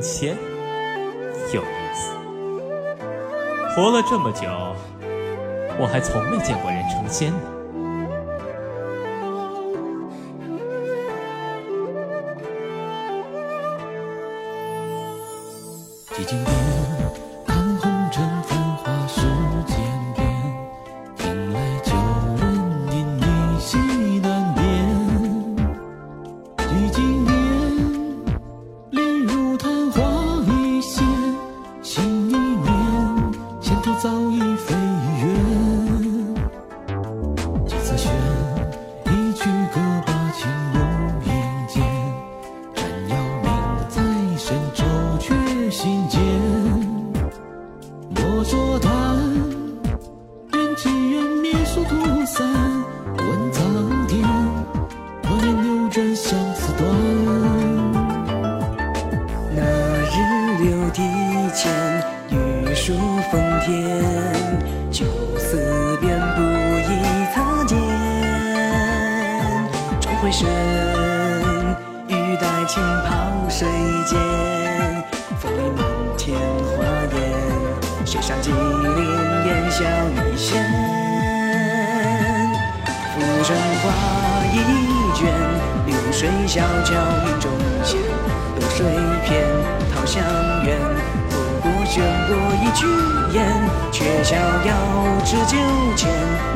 仙，有意思。活了这么久，我还从没见过人成仙呢。几经变，说叹，缘起缘灭，殊途散。问苍天，可怜流转相思断。那日柳堤前，玉树逢天，酒肆便不易擦肩。终回身，欲待轻抛水间，艳，水上金鳞烟消一线。浮生画一卷，流水小桥云中仙。流水片，桃香远，不过轩过一曲烟，却逍遥知酒千，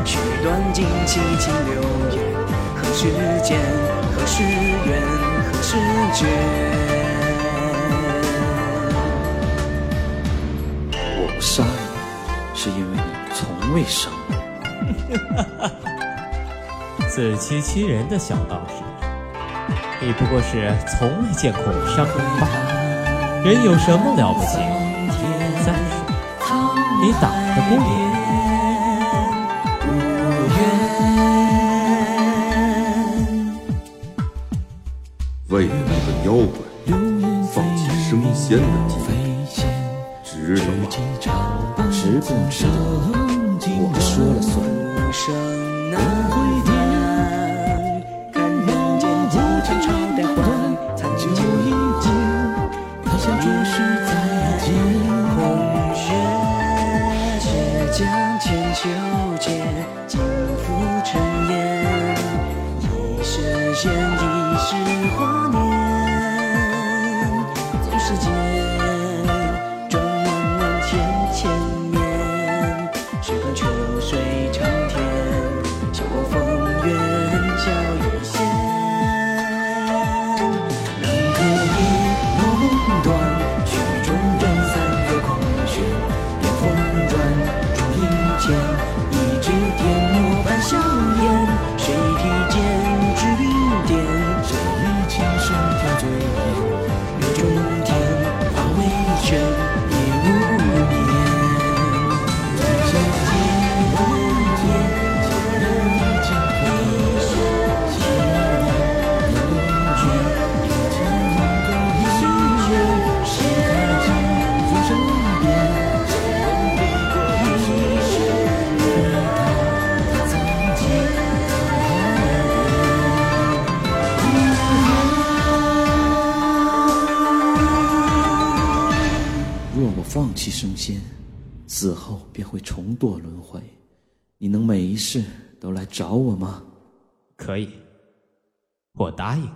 曲断尽凄清流言。何时见？何时圆？何时绝？杀你，是因为你从未伤我。自欺欺人的小道士，你不过是从未见过我伤人罢了。人有什么了不起？再说，你打得过我？为了一个妖怪放弃升仙的机会，值得吗？值不值？我说了算。浮生难还，看人间几场朝代换，残酒一杯，他想着实再见。空月且将千秋间，尽付尘烟。一世闲，一世华年。纵世醉烟？月中天，化为雪，放弃升仙，死后便会重堕轮回。你能每一世都来找我吗？可以，我答应你。